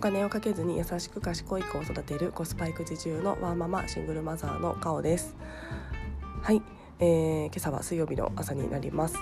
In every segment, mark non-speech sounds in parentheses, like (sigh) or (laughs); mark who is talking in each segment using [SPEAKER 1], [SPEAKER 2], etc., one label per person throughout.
[SPEAKER 1] 金をかけずに優しく賢い子を育てるコスパ育児中のワーママシングルマザーのカオです。はい、えー、今朝は水曜日の朝になります、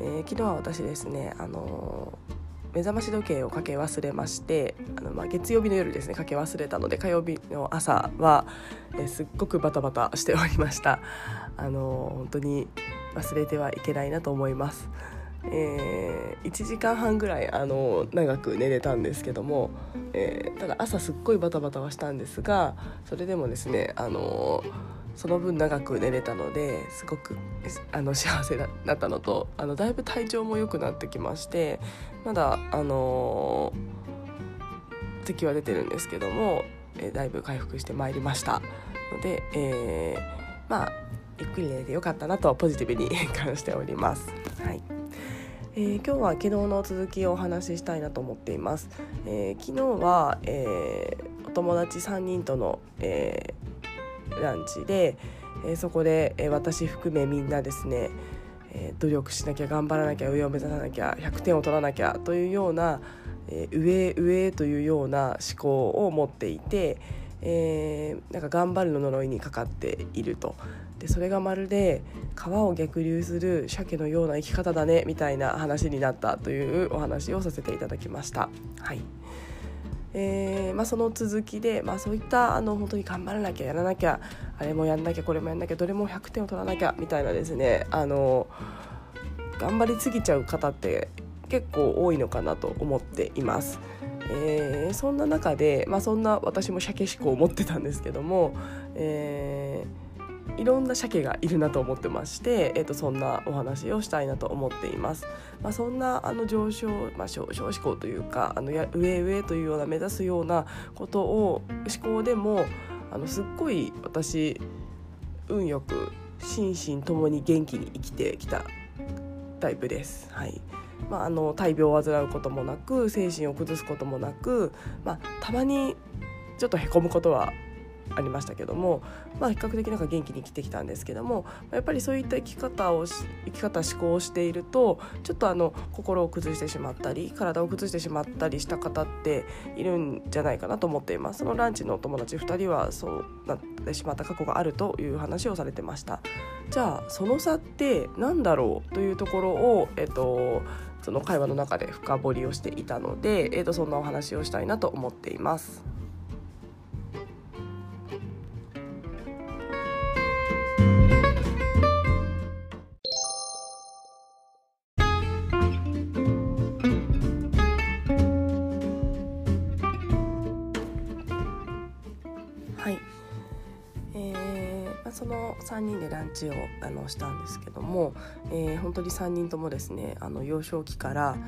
[SPEAKER 1] えー、昨日は私ですねあのー目覚まし時計をかけ忘れましてあの、まあ、月曜日の夜ですねかけ忘れたので火曜日の朝は、えすっごくバタバタしておりました。あの本当に忘れてはいけないなと思います。えー、1時間半ぐらいあの長く寝れたんですけども、えー、ただ朝すっごいバタバタはしたんですがそれでもですねあのその分長く寝れたのですごくあの幸せだったのとあのだいぶ体調も良くなってきましてまだあの咳は出てるんですけども、えー、だいぶ回復してまいりましたので、えー、まあゆっくり寝れてよかったなとポジティブに (laughs) 感しております。はいえー、今日は昨日の続きをお話ししたいなと思っています。えー、昨日は、えー、お友達3人との、えランチで、えそこで、え私含めみんなですね、え努力しなきゃ頑張らなきゃ上を目指さなきゃ100点を取らなきゃというような、え上上というような思考を持っていて、えー、なんか頑張るの呪いにかかっているとでそれがまるで川を逆流する鮭のような生き方だねみたいな話になったというお話をさせていただきました。はいえーまあ、その続きで、まあ、そういったあの本当に頑張らなきゃやらなきゃあれもやんなきゃこれもやんなきゃどれも100点を取らなきゃみたいなですねあの頑張りすぎちゃう方って結構多いのかなと思っています。えー、そんな中で、まあ、そんな私も鮭思考を持ってたんですけども、えー、いろんな鮭がいるなと思ってまして、えー、とそんなお話をしたいなと思っています。まあ、そんなあの上昇、まあ、上昇志向というかあのや上上というような目指すようなことを思考でもあのすっごい私運よく心身ともに元気に生きてきたタイプです。はいまあ、あの大病を患うこともなく精神を崩すこともなく、まあ、たまにちょっとへこむことはありましたけども、まあ、比較的なんか元気に生きてきたんですけどもやっぱりそういった生き方を生き方思考をしているとちょっとあの心を崩してしまったり体を崩してしまったりした方っているんじゃないかなと思っています。そのランチのお友達2人はそうなってしまった過去があるという話をされてました。じゃあその差って何だろうというところをえっとその会話の中で深掘りをしていたので、えー、とそんなお話をしたいなと思っています。その3人でランチをあのしたんですけども、えー、本当に3人ともですねあの幼少期から、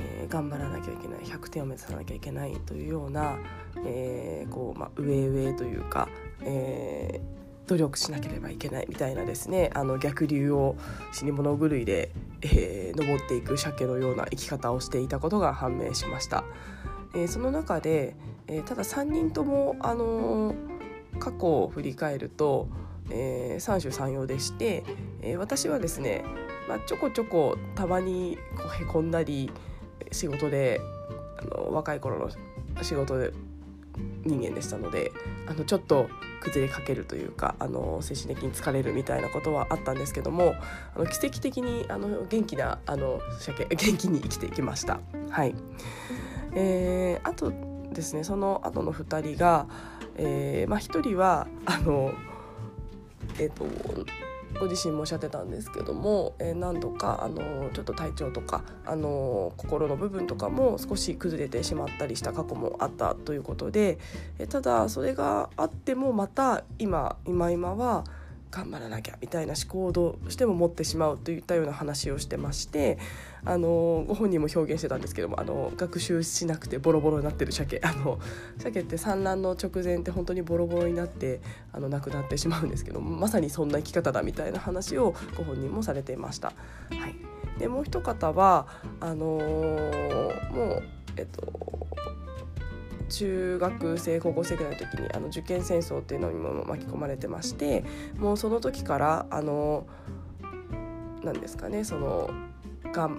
[SPEAKER 1] えー、頑張らなきゃいけない100点を目指さなきゃいけないというような、えー、こうまあ、上上というか、え努力しなければいけないみたいなですねあの逆流を死に物狂いで、え登っていく鮭のような生き方をしていたことが判明しました。えその中で、えただ3人とも、あの過去を振り返ると、えー、三種三様でして、えー、私はですね、まあ、ちょこちょこたまにこうへこんだり仕事であの若い頃の仕事で人間でしたのであのちょっと崩れかけるというかあの精神的に疲れるみたいなことはあったんですけどもあの奇跡的にあの元気なあの元気に生きていきました。はいえー、あとですねその後の2人がえー、まあ、1人はあの、えーと、ご自身もおっしゃってたんですけども、えー、何度かあのちょっと体調とかあの心の部分とかも少し崩れてしまったりした過去もあったということで、えー、ただそれがあってもまた今今今は頑張らなきゃみたいな思考をどうしても持ってしまうといったような話をしてましてあのご本人も表現してたんですけどもあの学習しなくてボロボロになってる鮭あの鮭って産卵の直前って本当にボロボロになってあの亡くなってしまうんですけどまさにそんな生き方だみたいな話をご本人もされていました。はい、でもう一方はあの、もうえっと中学生高校生ぐらいの時にあの受験戦争っていうのにも巻き込まれてましてもうその時からあの何ですかねそのがん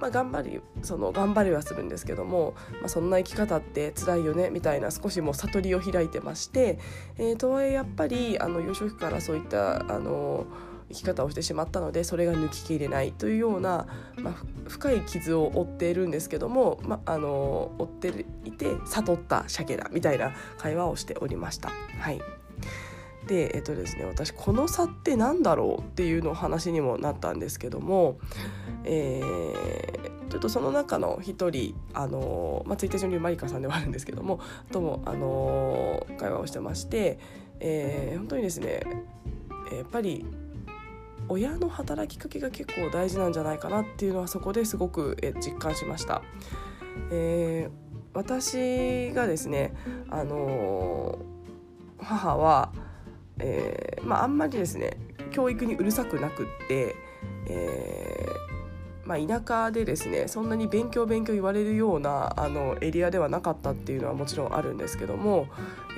[SPEAKER 1] まあ、頑張りその頑張りはするんですけども、まあ、そんな生き方って辛いよねみたいな少しもう悟りを開いてまして、えー、とはいえやっぱりあの幼少期からそういったあの生き方をしてしまったのでそれが抜ききれないというような、まあ、深い傷を負っているんですけども、まあ、あの負っていて悟った鮭だみたいな会話をしておりました。はいでえっとですね私この差って何だろうっていうの話にもなったんですけども、えー、ちょっとその中の一人あの、まあ、ツイッター上にマリカさんではあるんですけどもともあの会話をしてまして、えー、本当にですねやっぱり親の働きかけが結構大事なんじゃないかなっていうのはそこですごく実感しました。えー、私がですね、あのー、母は、えー、まあ、あんまりですね教育にうるさくなくって、えまあ、田舎でですねそんなに勉強勉強言われるようなあのエリアではなかったっていうのはもちろんあるんですけども、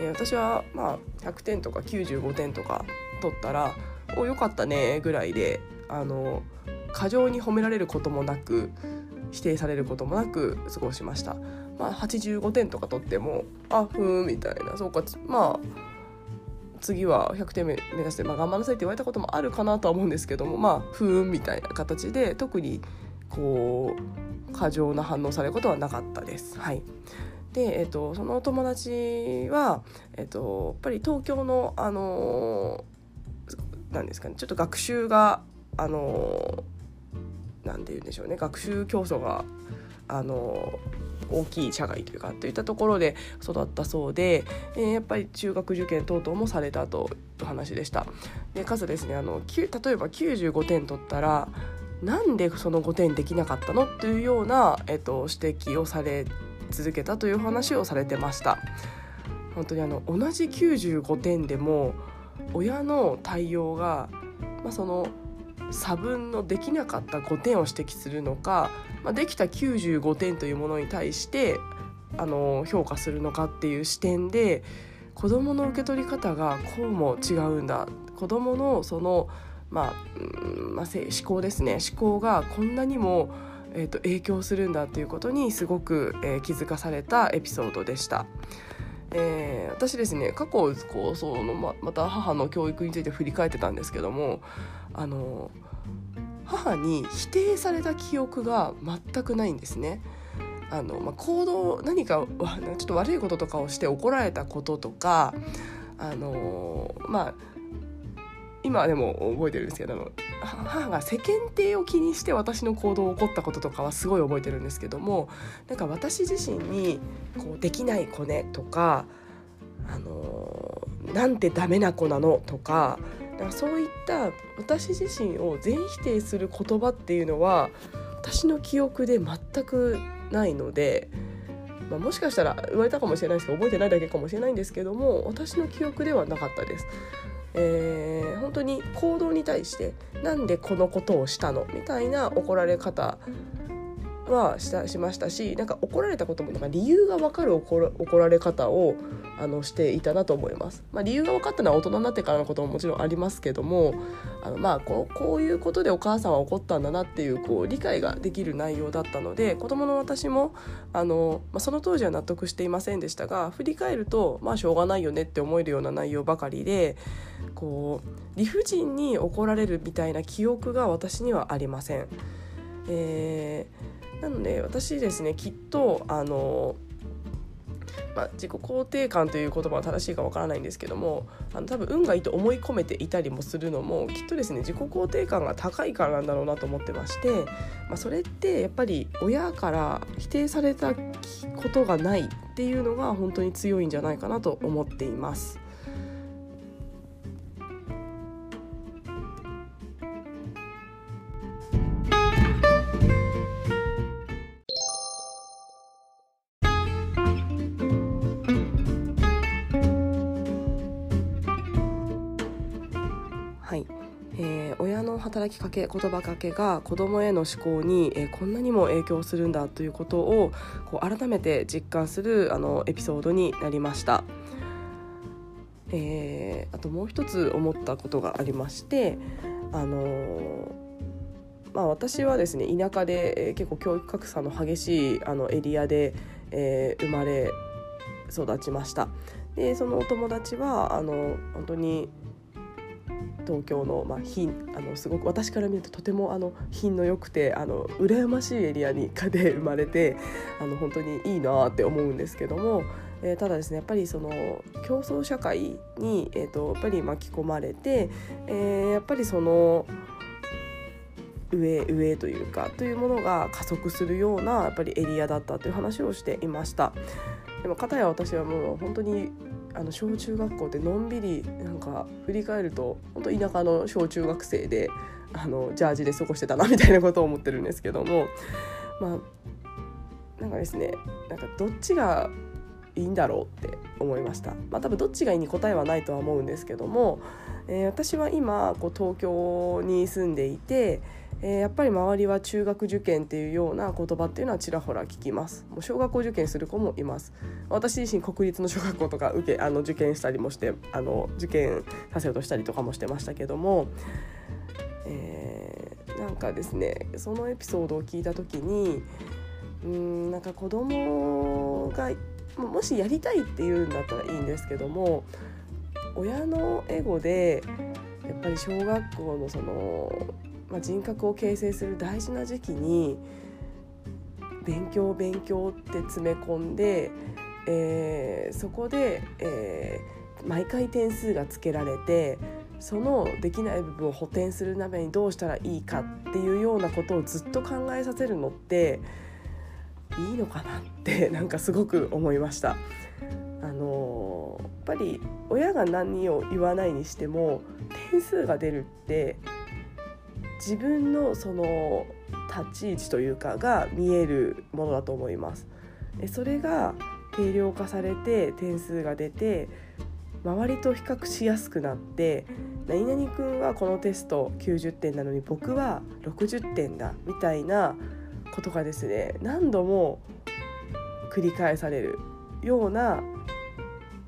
[SPEAKER 1] え私はまあ100点とか95点とか取ったらおよかったねぐらいであの過剰に褒められることもなく否定されることもなく過ごしました。まあ、85点とか取ってもあふーんみたいなそうかまあ次は100点目目指して、まあ、頑張らなさいって言われたこともあるかなとは思うんですけどもまあふーんみたいな形で特にこう過剰な反応されることはなかったです。はいで、えーと、そのお友達は、えーとやっぱり東京の、あのなんですかねちょっと学習があのなんて言うんでしょうね学習競争があの大きい社外というかといったところで育ったそうで、えー、やっぱり中学受験等々もされたという話でした。でかつですねあの例えば95点取ったらなんでその5点できなかったの？というような、えっと、指摘をされ続けたという話をされてました。本当にあの同じ95点でも親の対応が、まあ、その差分のできなかった5点を指摘するのか、まあ、できた95点というものに対してあの評価するのかっていう視点で子どもの受け取り方がこうも違うんだ子どものその、まあまあ、思考ですね思考がこんなにも、えーと、影響するんだっていうことにすごく、えー、気づかされたエピソードでした。えー、私ですね過去こうそのままた母の教育について振り返ってたんですけどもあの母に否定された記憶が全くないんですね。あのまあ、行動何かちょっと悪いこととかをして怒られたこととかあのまあ今でも覚えてるんですけど母が世間体を気にして私の行動を起こったこととかはすごい覚えてるんですけどもなんか私自身にこうできない子ねとかあのなんてダメな子なのとかだかそういった私自身を全否定する言葉っていうのは私の記憶で全くないので、まあ、もしかしたら言われたかもしれないですけど覚えてないだけかもしれないんですけども私の記憶ではなかったです。えー、本当に行動に対してなんでこのことをしたの？みたいな怒られ方はしたしましたしなんか怒られたこともなんか理由が分かる怒られ方をあのしていたなと思います。まあ、理由が分かったのは大人になってからのことももちろんありますけどもあのまあこうこういうことでお母さんは怒ったんだなっていうこう理解ができる内容だったので子供の私もあの、まあ、その当時は納得していませんでしたが振り返るとまあしょうがないよねって思えるような内容ばかりでこう理不尽に怒られるみたいな記憶が私にはありません。えーなので私ですねきっとあのまあ、自己肯定感という言葉は正しいかわからないんですけどもあの多分運がいいと思い込めていたりもするのもきっとですね自己肯定感が高いからなんだろうなと思ってまして、まあ、それってやっぱり親から否定されたことがないっていうのが本当に強いんじゃないかなと思っています。働きかけ言葉かけが子どもへの思考に、えー、こんなにも影響するんだということをこう改めて実感するあのエピソードになりました。えー、あともう一つ思ったことがありまして、あのー、まあ、私はですね田舎で、えー、結構教育格差の激しいあのエリアで、え、生まれ育ちましたでそのお友達はあの本当に東京の、まあ、品あのすごく私から見るととてもあの品の良くてあの羨ましいエリアにかで (laughs) 生まれてあの本当にいいなって思うんですけども、えー、ただですねやっぱりその競争社会に、えーと、やっぱり巻き込まれて、えー、やっぱりその。上上というかというものが加速するようなやっぱりエリアだったという話をしていましたでも片や私はもう本当にあの小中学校ってのんびりなんか振り返ると本当田舎の小中学生であのジャージで過ごしてたなみたいなことを思ってるんですけどもまあなんかですねなんかどっちがいいんだろうって思いました。まあ、多分どっちがいいに答えはないとは思うんですけども、えー、私は今こう東京に住んでいてえー、やっぱり周りは中学受験っていうような言葉っていうのはちらほら聞きます。もう小学校受験する子もいます。私自身国立の小学校とか受けあの受験したりもしてあの受験させようとしたりとかもしてましたけども、えー、なんかですねそのエピソードを聞いた時にうんなんか子供がもしやりたいっていうんだったらいいんですけども親のエゴでやっぱり小学校のそのまあ、人格を形成する大事な時期に勉強勉強って詰め込んで、えー、そこで、えー、毎回点数がつけられてそのできない部分を補填するためにどうしたらいいかっていうようなことをずっと考えさせるのっていいのかなって (laughs) なんかすごく思いました。あのやっぱり親が何を言わないにしても点数が出るって自分のその立ち位置というかが見えるものだと思います。それが定量化されて点数が出て周りと比較しやすくなって何々君はこのテスト90点なのに僕は60点だみたいなことがですね何度も繰り返されるような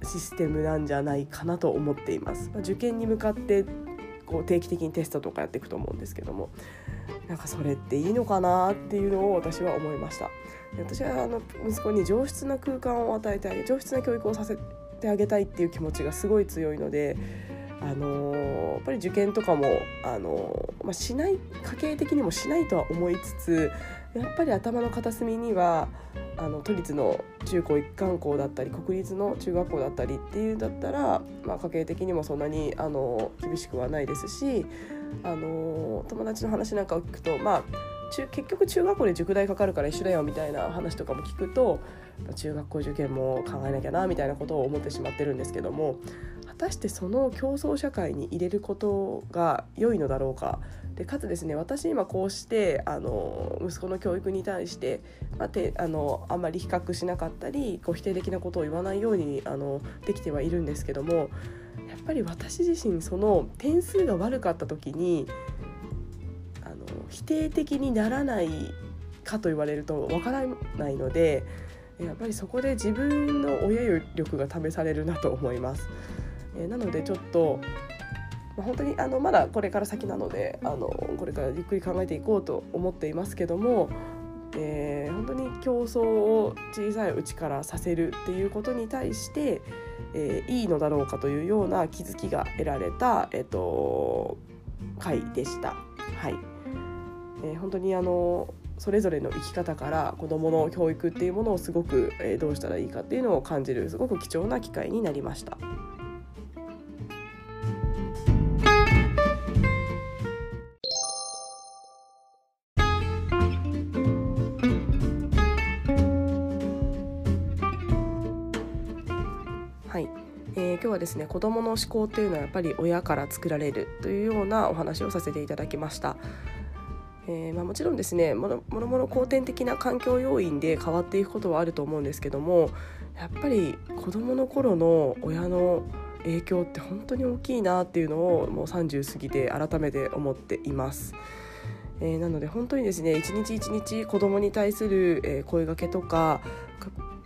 [SPEAKER 1] システムなんじゃないかなと思っています。受験に向かってこう定期的にテストとかやっていくと思うんですけどもなんかそれっていいのかなっていうのを私は思いました。私はあの息子に上質な空間を与えてあげ上質な教育をさせてあげたいっていう気持ちがすごい強いのであのー、やっぱり受験とかも、あのー、まあ、しない家計的にもしないとは思いつつやっぱり頭の片隅にはあの都立の中高一貫校だったり国立の中学校だったりっていうんだったら、まあ、家計的にもそんなにあの厳しくはないですしあの友達の話なんかを聞くとまあ中結局中学校で塾代かかるから一緒だよみたいな話とかも聞くと中学校受験も考えなきゃなみたいなことを思ってしまってるんですけども果たしてその競争社会に入れることが良いのだろうか？でかつですね私今こうしてあの息子の教育に対して、まあ、てあのあんまり比較しなかったりこう否定的なことを言わないようにあのできてはいるんですけどもやっぱり私自身その点数が悪かった時に否定的にならないかと言われるとわからないのでやっぱりそこで自分の親力が試されるなと思います。えなのでちょっとま、本当にあのまだこれから先なのであのこれからゆっくり考えていこうと思っていますけども、えー、本当に競争を小さいうちからさせるっていうことに対して、えー、いいのだろうかというような気づきが得られた、えっと、回でした。はいえー、本当にあのそれぞれの生き方から子どもの教育っていうものをすごく、えー、どうしたらいいかっていうのを感じるすごく貴重な機会になりました。今日はですね子どもの思考っていうのはやっぱり親から作られるというようなお話をさせていただきました。えー、まあ、もちろんですねもろもろ後天的な環境要因で変わっていくことはあると思うんですけどもやっぱり子どもの頃の親の影響って本当に大きいなっていうのをもう30過ぎて改めて思っています。えー、なので本当にですね一日一日子どもに対する、え声がけとか、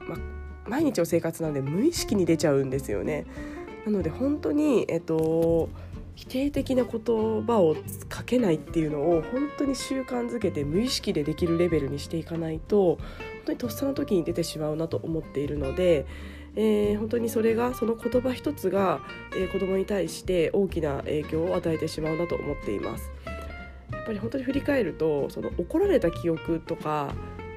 [SPEAKER 1] ま毎日の生活なんで無意識に出ちゃうんですよね。なので本当に、えっと、否定的な言葉をかけないっていうのを本当に習慣づけて無意識でできるレベルにしていかないと本当にとっさの時に出てしまうなと思っているので、えー、本当にそれがその言葉一つが、えー、子供に対して大きな影響を与えてしまうなと思っています。やっぱり本当に振り返るとその怒られた記憶とか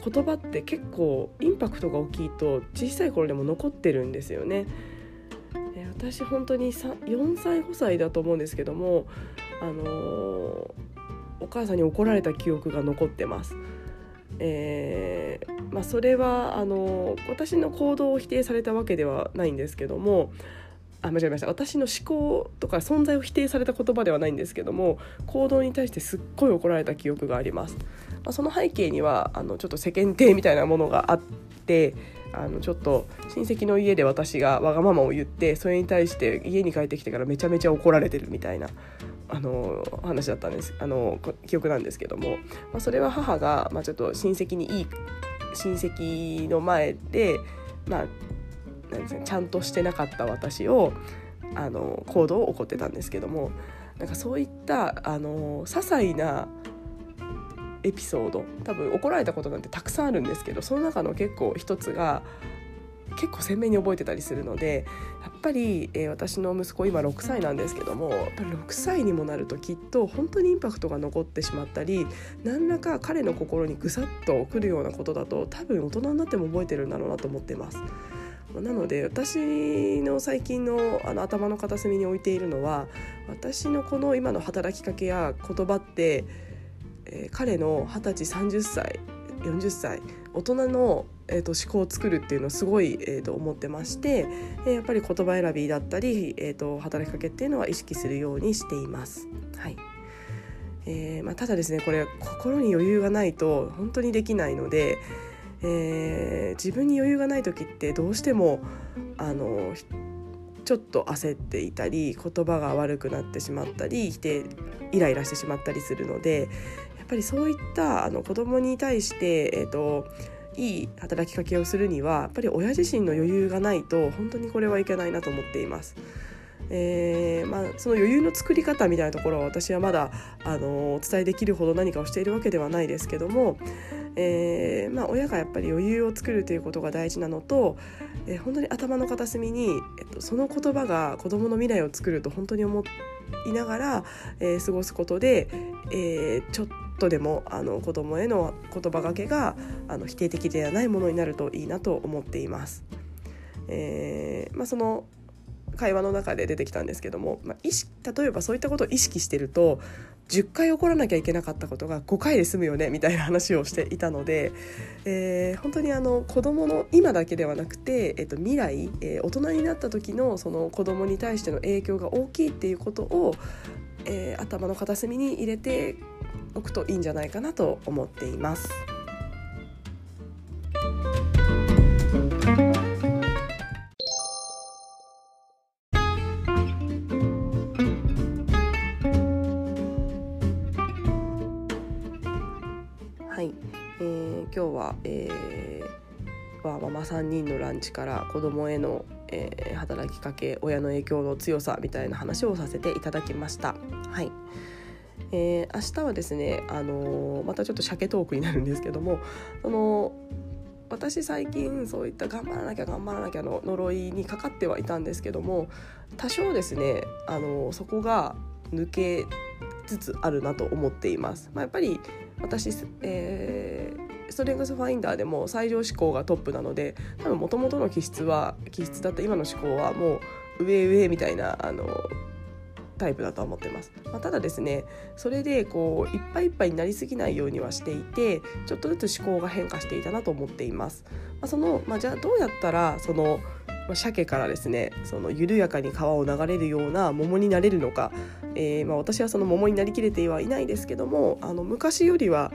[SPEAKER 1] 言葉って結構インパクトが大きいと小さい頃でも残ってるんですよね。私本当に4歳5歳だと思うんですけども、あのー、お母さんに怒られた記憶が残ってます。えーまあ、それはあの私の行動を否定されたわけではないんですけどもあ間違えました私の思考とか存在を否定された言葉ではないんですけども行動に対してすっごい怒られた記憶があります。まあ、その背景にはあのちょっと世間体みたいなものがあってあのちょっと親戚の家で私がわがままを言ってそれに対して家に帰ってきてからめちゃめちゃ怒られてるみたいなあの話だったんです。あの記憶なんですけども、まあ、それは母が、まあ、ちょっと親戚にいい親戚の前で、まあ、なんですかちゃんとしてなかった私をあの行動を起こってたんですけども。なんかそういったあの些細なエピソード多分怒られたことなんてたくさんあるんですけどその中の結構一つが結構鮮明に覚えてたりするのでやっぱり、えー、私の息子今6歳なんですけどもやっぱ6歳にもなるときっと本当にインパクトが残ってしまったり何らか彼の心にぐさっとくるようなことだと多分大人になっても覚えてるんだろうなと思ってます。なので私の最近のあの頭の片隅に置いているのは私のこの今の働きかけや言葉ってえー、彼の二十歳30歳40歳大人の、えーと、思考を作るっていうのをすごい、えーと、思ってまして、えー、やっぱり言葉選びだったり、えーと、働きかけっていうのは意識するようにしています。はいえーまあ、ただですねこれ心に余裕がないと本当にできないので、えー、自分に余裕がない時ってどうしてもあのちょっと焦っていたり言葉が悪くなってしまったり否定イライラしてしまったりするのでやっぱりそういったあの子供に対して、えーと、いい働きかけをするにはやっぱり親自身の余裕がないと本当にこれはいけないなと思っています。えーまあ、その余裕の作り方みたいなところは私はまだあのお伝えできるほど何かをしているわけではないですけども、えーまあ、親がやっぱり余裕を作るということが大事なのと、えー、本当に頭の片隅に、えっと、その言葉が子どもの未来を作ると本当に思いながら、えー、過ごすことで、えー、ちょっととでもあの子供への言葉がけがあの否定的ではないものになるといいなと思っています。えーまあ、その会話の中で出てきたんですけども、まあ、意識例えばそういったことを意識してると10回怒らなきゃいけなかったことが5回で済むよねみたいな話をしていたので、えー、本当にあの子どもの今だけではなくて、えー、と未来、えー、大人になった時のその子どもに対しての影響が大きいっていうことを、えー、頭の片隅に入れておくといいんじゃないかなと思っています。はい、えー、今日は、えー、わママ3人のランチから子供への、えー、働きかけ親の影響の強さみたいな話をさせていただきました。はいえー、明日はですね、あのー、またちょっと鮭トークになるんですけどもその私最近そういった頑張らなきゃ頑張らなきゃの呪いにかかってはいたんですけども多少ですね、あの、そこが抜けつつあるなと思っています。まあ、やっぱり私、えー、ストレングスファインダーでも最上志向がトップなので多分もともとの気質は気質だった今の思考はもう上上みたいなあのタイプだと思ってます、まあ、ただですねそれでこういっぱいいっぱいになりすぎないようにはしていてちょっとずつ思考が変化していたなと思っています、まあ、その、まあ、じゃあどうやったらそのま鮭からですねその緩やかに川を流れるような桃になれるのか、えー、まあ、私はその桃になりきれてはいないですけどもあの昔よりは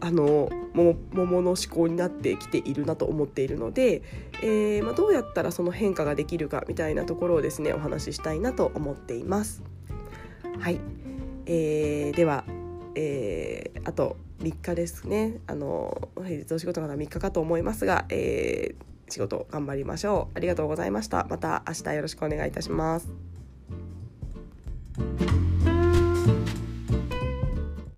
[SPEAKER 1] あの桃の思考になってきているなと思っているので、えー、まあ、どうやったらその変化ができるかみたいなところをですねお話ししたいなと思っています。はい、えー、では、えー、あと3日ですね。あの平日お仕事から3日かと思いますが、えー、仕事頑張りましょう。ありがとうございました。また明日よろしくお願いいたします。